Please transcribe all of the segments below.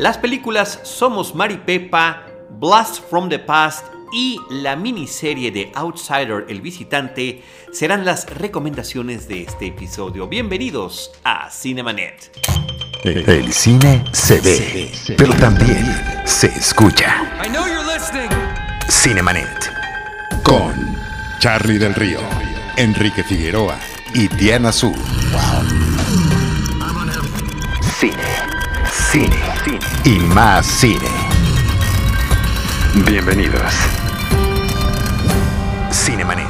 Las películas Somos Maripepa, Blast from the Past y la miniserie de Outsider el visitante serán las recomendaciones de este episodio. Bienvenidos a Cinemanet. El cine se ve, pero también se escucha. Cinemanet. Con Charlie del Río, Enrique Figueroa y Diana Su. Cine, cine, cine y más cine. Bienvenidos. Cinemanet.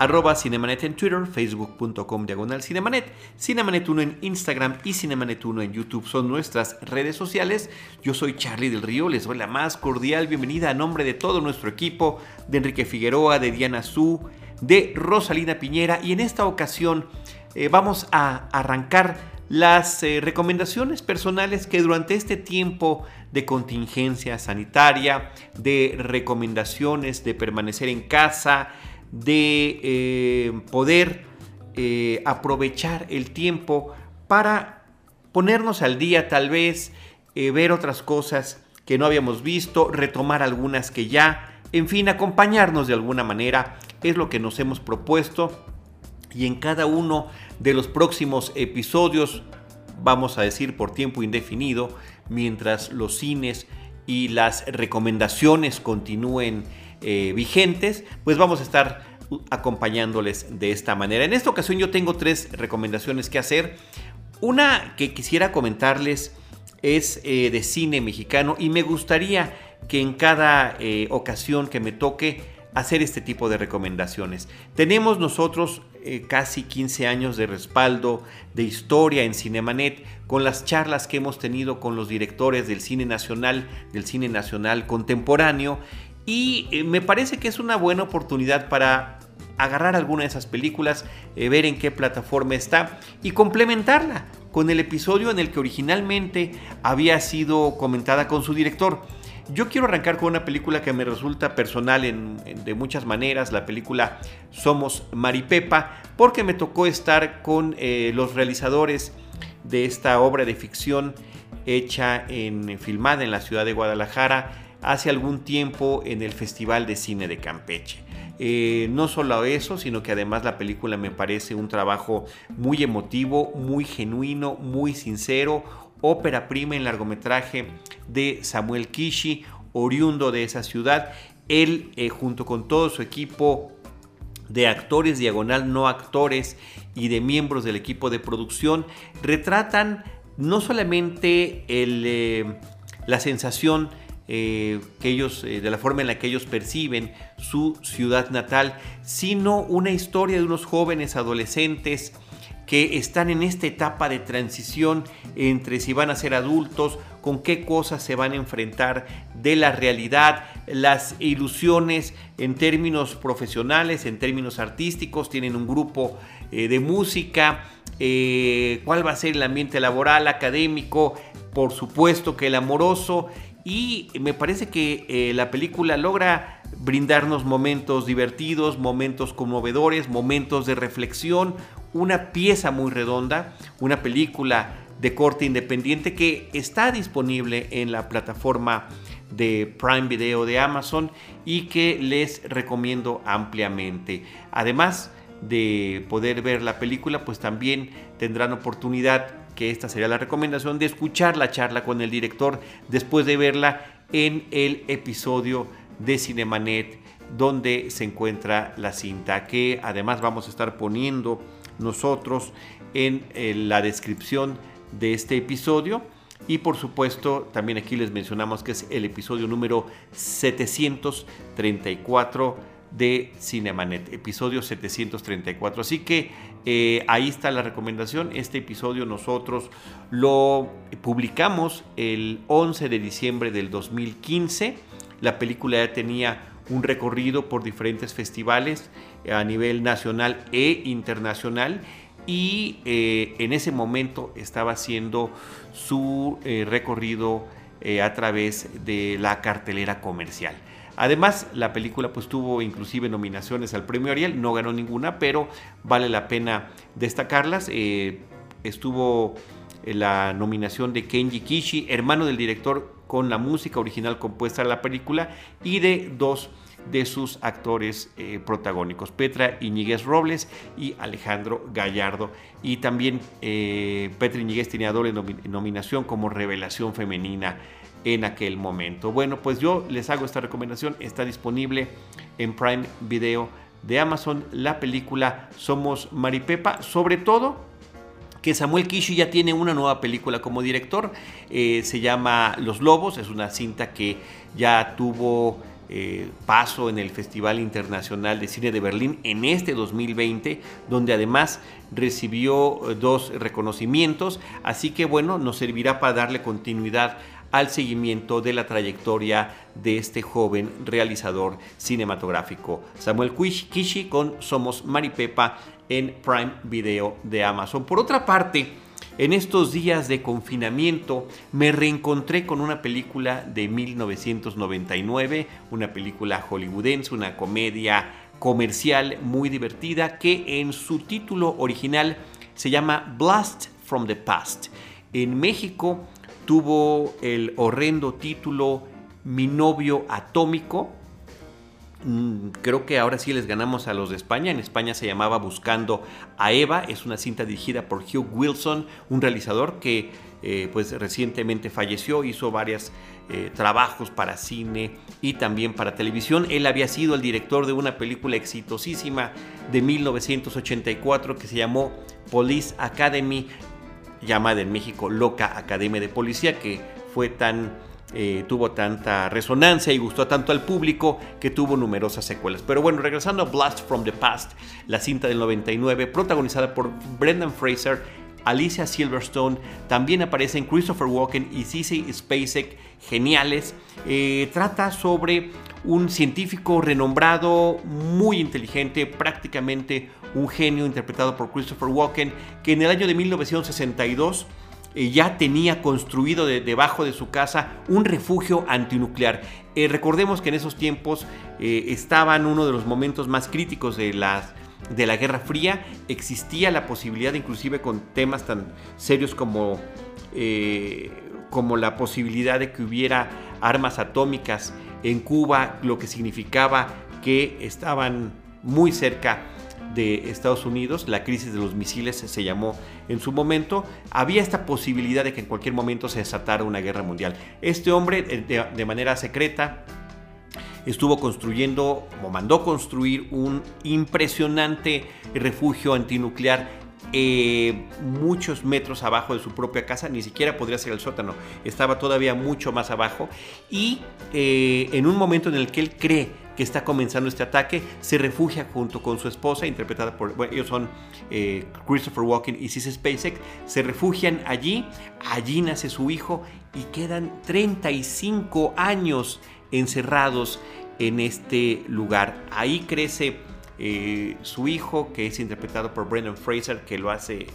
Arroba Cinemanet en Twitter, facebook.com diagonal Cinemanet, Cinemanet 1 en Instagram y Cinemanet 1 en YouTube son nuestras redes sociales. Yo soy Charlie del Río, les doy la más cordial bienvenida a nombre de todo nuestro equipo, de Enrique Figueroa, de Diana Su, de Rosalina Piñera y en esta ocasión eh, vamos a arrancar las eh, recomendaciones personales que durante este tiempo de contingencia sanitaria, de recomendaciones de permanecer en casa, de eh, poder eh, aprovechar el tiempo para ponernos al día tal vez, ver otras cosas que no habíamos visto, retomar algunas que ya, en fin, acompañarnos de alguna manera, es lo que nos hemos propuesto y en cada uno de los próximos episodios, vamos a decir por tiempo indefinido, mientras los cines y las recomendaciones continúen eh, vigentes, pues vamos a estar acompañándoles de esta manera. En esta ocasión yo tengo tres recomendaciones que hacer. Una que quisiera comentarles es eh, de cine mexicano y me gustaría que en cada eh, ocasión que me toque hacer este tipo de recomendaciones. Tenemos nosotros eh, casi 15 años de respaldo, de historia en Cinemanet, con las charlas que hemos tenido con los directores del cine nacional, del cine nacional contemporáneo, y eh, me parece que es una buena oportunidad para agarrar alguna de esas películas, eh, ver en qué plataforma está y complementarla con el episodio en el que originalmente había sido comentada con su director. Yo quiero arrancar con una película que me resulta personal de muchas maneras, la película Somos Maripepa, porque me tocó estar con eh, los realizadores de esta obra de ficción hecha en filmada en la ciudad de Guadalajara hace algún tiempo en el Festival de Cine de Campeche. Eh, no solo eso, sino que además la película me parece un trabajo muy emotivo, muy genuino, muy sincero, ópera prima en largometraje de Samuel Kishi, oriundo de esa ciudad. Él, eh, junto con todo su equipo de actores, diagonal no actores y de miembros del equipo de producción, retratan no solamente eh, la sensación eh, que ellos, de la forma en la que ellos perciben su ciudad natal, sino una historia de unos jóvenes adolescentes que están en esta etapa de transición entre si van a ser adultos, con qué cosas se van a enfrentar de la realidad, las ilusiones en términos profesionales, en términos artísticos, tienen un grupo eh, de música, eh, cuál va a ser el ambiente laboral, académico, por supuesto que el amoroso, y me parece que eh, la película logra brindarnos momentos divertidos, momentos conmovedores, momentos de reflexión, una pieza muy redonda, una película de corte independiente que está disponible en la plataforma de Prime Video de Amazon y que les recomiendo ampliamente. Además de poder ver la película, pues también tendrán oportunidad, que esta sería la recomendación, de escuchar la charla con el director después de verla en el episodio de Cinemanet donde se encuentra la cinta que además vamos a estar poniendo nosotros en, la descripción de este episodio. Y por supuesto, también aquí les mencionamos que es el episodio número 734 de Cinemanet, episodio 734. Así que eh, ahí está la recomendación. Este episodio nosotros lo publicamos el 11 de diciembre del 2015. La película ya tenía un recorrido por diferentes festivales a nivel nacional e internacional y eh, en ese momento estaba haciendo su eh, recorrido eh, a través de la cartelera comercial. Además, la película pues tuvo inclusive nominaciones al premio Ariel, no ganó ninguna, pero vale la pena destacarlas. estuvo la nominación de Kenji Kishi, hermano del director con la música original compuesta de la película y de dos de sus actores eh, protagónicos, Petra Iñiguez Robles y Alejandro Gallardo. Y también eh, Petra Iñiguez tenía doble nominación como revelación femenina en aquel momento. Bueno, pues yo les hago esta recomendación, está disponible en Prime Video de Amazon, la película Somos Maripepa, sobre todo que Samuel Kishi ya tiene una nueva película como director, eh, se llama Los Lobos, es una cinta que ya tuvo eh, paso en el Festival Internacional de Cine de Berlín en este 2020, donde además recibió eh, dos reconocimientos, así que bueno, nos servirá para darle continuidad al seguimiento de la trayectoria de este joven realizador cinematográfico, Samuel Kishi con Somos Maripepa en Prime Video de Amazon. Por otra parte, en estos días de confinamiento me reencontré con una película de 1999, una película hollywoodense, una comedia comercial muy divertida que en su título original se llama Blast from the Past. En México tuvo el horrendo título Mi novio atómico Mm, creo que ahora sí les ganamos a los de España. En España se llamaba Buscando a Eva. Es una cinta dirigida por Hugh Wilson, un realizador que eh, pues recientemente falleció, hizo varios eh, trabajos para cine y también para televisión. Él había sido el director de una película exitosísima de 1984 que se llamó Police Academy, llamada en México Loca Academia de Policía, que fue tan eh, tuvo tanta resonancia y gustó tanto al público que tuvo numerosas secuelas. Pero bueno, regresando a Blast from the Past, la cinta del 99, protagonizada por Brendan Fraser, Alicia Silverstone, también aparecen Christopher Walken y Cissy Spacek, geniales. Eh, trata sobre un científico renombrado, muy inteligente, prácticamente un genio interpretado por Christopher Walken, que en el año de 1962 eh, ya tenía construido debajo de su casa un refugio antinuclear. Eh, recordemos que en esos tiempos eh, estaban uno de los momentos más críticos de la, de la Guerra Fría. Existía la posibilidad, inclusive con temas tan serios como, como la posibilidad de que hubiera armas atómicas en Cuba, lo que significaba que estaban muy cerca de Estados Unidos, la crisis de los misiles se llamó en su momento, había esta posibilidad de que en cualquier momento se desatara una guerra mundial. Este hombre, eh, de, manera secreta, estuvo construyendo, o mandó construir un impresionante refugio antinuclear eh, muchos metros abajo de su propia casa, ni siquiera podría ser el sótano, estaba todavía mucho más abajo y eh, en un momento en el que él cree que está comenzando este ataque, se refugia junto con su esposa, interpretada por, bueno, ellos son eh, Christopher Walken y Cissy Spacek, se refugian allí, allí nace su hijo y quedan 35 años encerrados en este lugar. Ahí crece eh, su hijo, que es interpretado por Brendan Fraser, que lo hace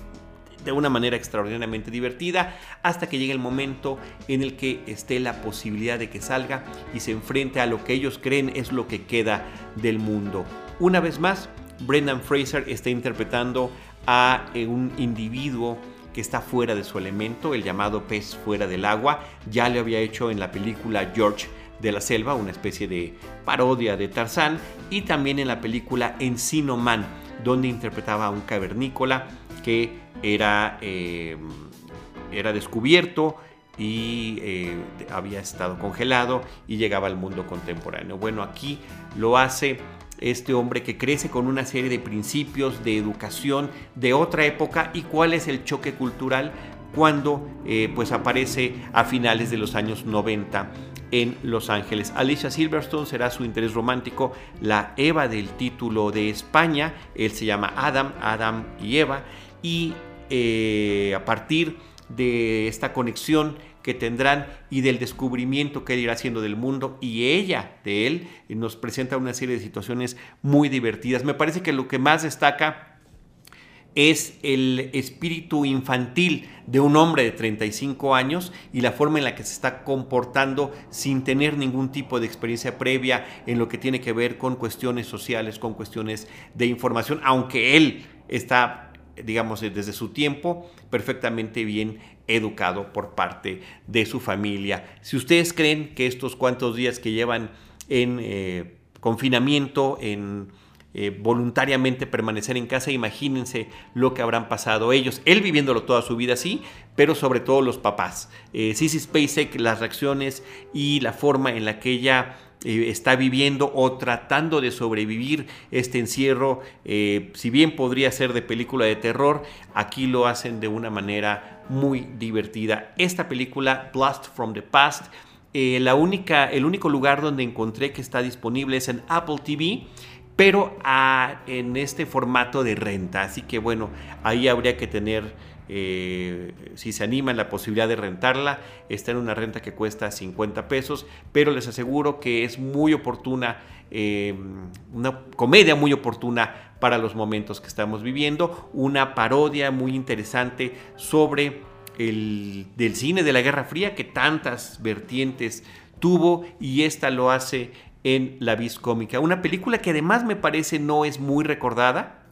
de una manera extraordinariamente divertida hasta que llegue el momento en el que esté la posibilidad de que salga y se enfrente a lo que ellos creen es lo que queda del mundo. Una vez más, Brendan Fraser está interpretando a eh, un individuo que está fuera de su elemento, el llamado pez fuera del agua. Ya lo había hecho en la película George de la Selva, una especie de parodia de Tarzán, y también en la película Encino Man, donde interpretaba a un cavernícola que era, eh, era descubierto y eh, había estado congelado y llegaba al mundo contemporáneo. Bueno, aquí lo hace este hombre que crece con una serie de principios de educación de otra época y cuál es el choque cultural cuando eh, pues aparece a finales de los años 90 en Los Ángeles. Alicia Silverstone será su interés romántico, la Eva del título de España, él se llama Adam, Adam y Eva, y eh, a partir de esta conexión que tendrán y del descubrimiento que él irá haciendo del mundo y ella de él nos presenta una serie de situaciones muy divertidas. Me parece que lo que más destaca es el espíritu infantil de un hombre de 35 años y la forma en la que se está comportando sin tener ningún tipo de experiencia previa en lo que tiene que ver con cuestiones sociales, con cuestiones de información, aunque él está digamos, desde su tiempo, perfectamente bien educado por parte de su familia. Si ustedes creen que estos cuantos días que llevan en eh, confinamiento, en eh, voluntariamente permanecer en casa, imagínense lo que habrán pasado ellos, él viviéndolo toda su vida así, pero sobre todo los papás. Eh, Sissy Spacek, las reacciones y la forma en la que ella está viviendo o tratando de sobrevivir este encierro, eh, si bien podría ser de película de terror, aquí lo hacen de una manera muy divertida. Esta película, Blast from the Past, eh, la única, el único lugar donde encontré que está disponible es en Apple TV pero ah, en este formato de renta. Así que bueno, ahí habría que tener eh, si se animan la posibilidad de rentarla, está en una renta que cuesta 50 pesos, pero les aseguro que es muy oportuna, eh, una comedia muy oportuna para los momentos que estamos viviendo, una parodia muy interesante sobre el del cine de la Guerra Fría que tantas vertientes tuvo y esta lo hace en la vis cómica. Una película que además me parece no es muy recordada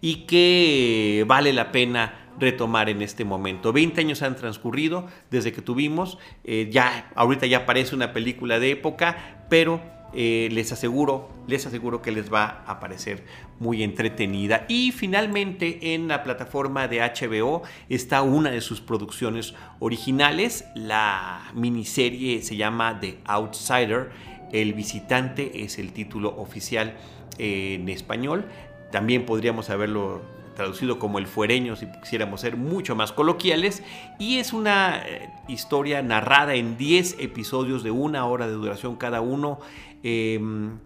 y que vale la pena retomar en este momento. 20 años han transcurrido desde que tuvimos, eh, ya ahorita ya parece una película de época, pero eh, les aseguro, les aseguro que les va a parecer muy entretenida. Y finalmente en la plataforma de HBO está una de sus producciones originales. La miniserie se llama The Outsider. El visitante es el título oficial eh, en español. También podríamos haberlo traducido como El Fuereño, si quisiéramos ser mucho más coloquiales, y es una eh, historia narrada en 10 episodios de una hora de duración cada uno. Em,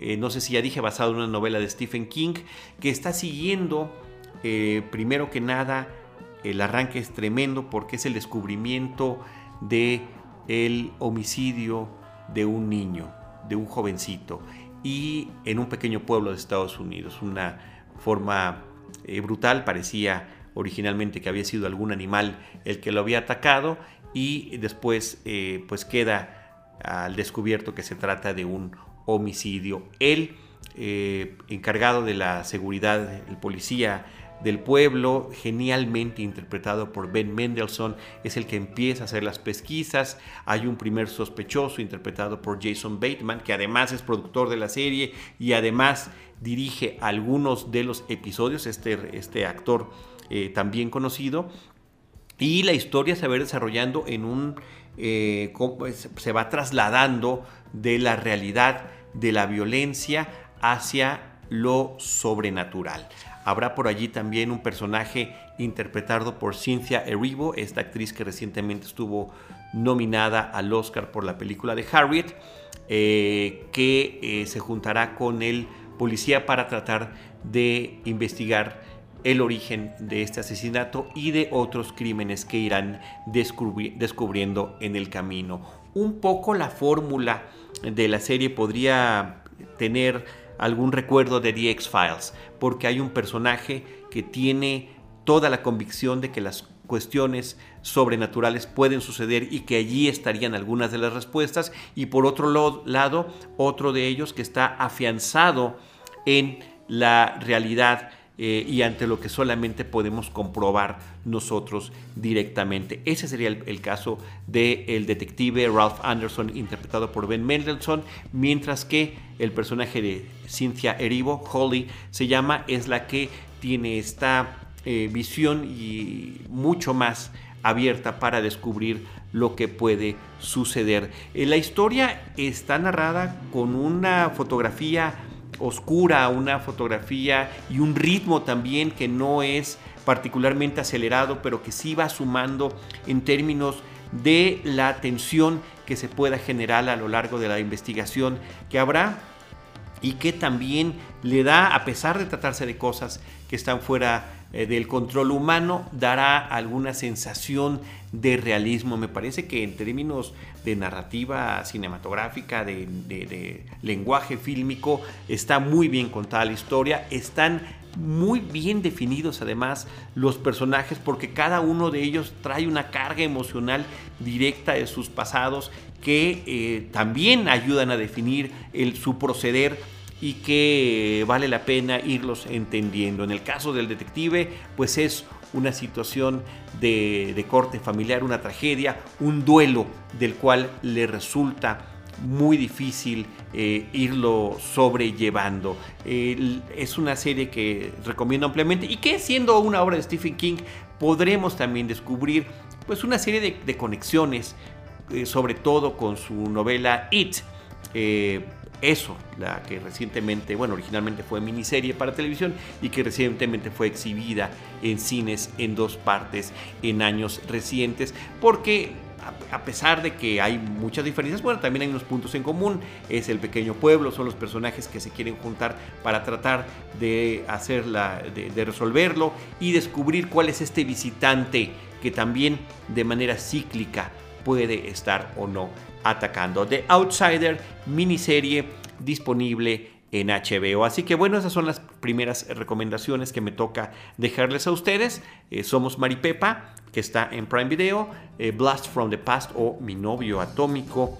eh, no sé si ya dije, basado en una novela de Stephen King, que está siguiendo, eh, primero que nada, el arranque es tremendo porque es el descubrimiento de el homicidio de un niño, de un jovencito, y en un pequeño pueblo de Estados Unidos, una forma eh, brutal, parecía originalmente que había sido algún animal el que lo había atacado y después eh, pues queda al descubierto que se trata de un homicidio. El eh, encargado de la seguridad, el policía del pueblo, genialmente interpretado por Ben Mendelssohn, es el que empieza a hacer las pesquisas. Hay un primer sospechoso interpretado por Jason Bateman, que además es productor de la serie y además dirige algunos de los episodios, este, este actor eh, también conocido. Y la historia se va desarrollando en un... Eh, se va trasladando de la realidad de la violencia hacia lo sobrenatural. Habrá por allí también un personaje interpretado por Cynthia Erivo, esta actriz que recientemente estuvo nominada al Oscar por la película de Harriet, eh, que se juntará con el policía para tratar de investigar el origen de este asesinato y de otros crímenes que irán descubriendo en el camino. Un poco la fórmula de la serie podría tener algún recuerdo de The X-Files, porque hay un personaje que tiene toda la convicción de que las cuestiones sobrenaturales pueden suceder y que allí estarían algunas de las respuestas, y por otro lado, otro de ellos que está afianzado en la realidad eh, y ante lo que solamente podemos comprobar nosotros directamente. Ese sería el, caso del detective Ralph Anderson interpretado por Ben Mendelssohn, mientras que el personaje de Cynthia Erivo, Holly, se llama, es la que tiene esta eh, visión y mucho más abierta para descubrir lo que puede suceder. Eh, la historia está narrada con una fotografía oscura, una fotografía y un ritmo también que no es particularmente acelerado, pero que sí va sumando en términos de la tensión que se pueda generar a lo largo de la investigación que habrá y que también le da, a pesar de tratarse de cosas que están fuera eh, del control humano dará alguna sensación de realismo. Me parece que en términos de narrativa cinematográfica, de, lenguaje fílmico, está muy bien contada la historia. Están muy bien definidos además los personajes porque cada uno de ellos trae una carga emocional directa de sus pasados que eh, también ayudan a definir su proceder y que vale la pena irlos entendiendo. En el caso del detective, pues es una situación de, corte familiar, una tragedia, un duelo del cual le resulta muy difícil eh, irlo sobrellevando. es una serie que recomiendo ampliamente y que siendo una obra de Stephen King podremos también descubrir pues una serie de, conexiones, eh, sobre todo con su novela It. Eso, la que recientemente, bueno, originalmente fue miniserie para televisión y que recientemente fue exhibida en cines en dos partes en años recientes, porque a pesar de que hay muchas diferencias, bueno, también hay unos puntos en común. Es el pequeño pueblo, son los personajes que se quieren juntar para tratar de hacerla, de, de resolverlo y descubrir cuál es este visitante que también de manera cíclica puede estar o no atacando. The Outsider, miniserie disponible en HBO. Así que bueno, esas son las primeras recomendaciones que me toca dejarles a ustedes. Eh, somos Maripepa, que está en Prime Video, eh, Blast from the Past o Mi novio atómico,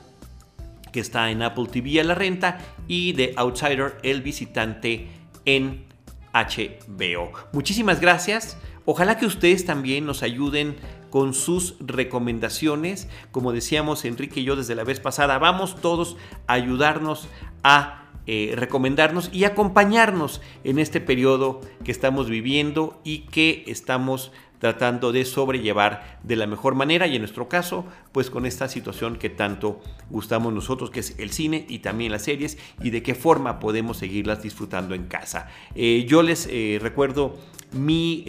que está en Apple TV a la renta, y The Outsider, El visitante en HBO. Muchísimas gracias. Ojalá que ustedes también nos ayuden con sus recomendaciones. Como decíamos Enrique y yo desde la vez pasada, vamos todos a ayudarnos a eh, recomendarnos y acompañarnos en este periodo que estamos viviendo y que estamos tratando de sobrellevar de la mejor manera y en nuestro caso pues con esta situación que tanto gustamos nosotros que es el cine y también las series y de qué forma podemos seguirlas disfrutando en casa. Eh, yo les eh, recuerdo mi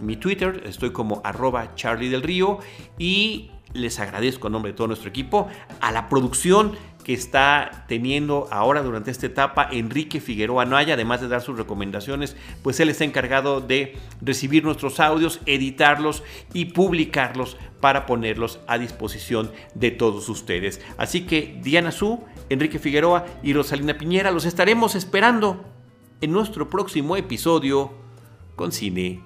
mi Twitter, estoy como arroba Charlie del Río y les agradezco en nombre de todo nuestro equipo a la producción que está teniendo ahora durante esta etapa Enrique Figueroa Noaya, además de dar sus recomendaciones, pues él está encargado de recibir nuestros audios, editarlos y publicarlos para ponerlos a disposición de todos ustedes. Así que Diana Su, Enrique Figueroa y Rosalina Piñera los estaremos esperando en nuestro próximo episodio con Cine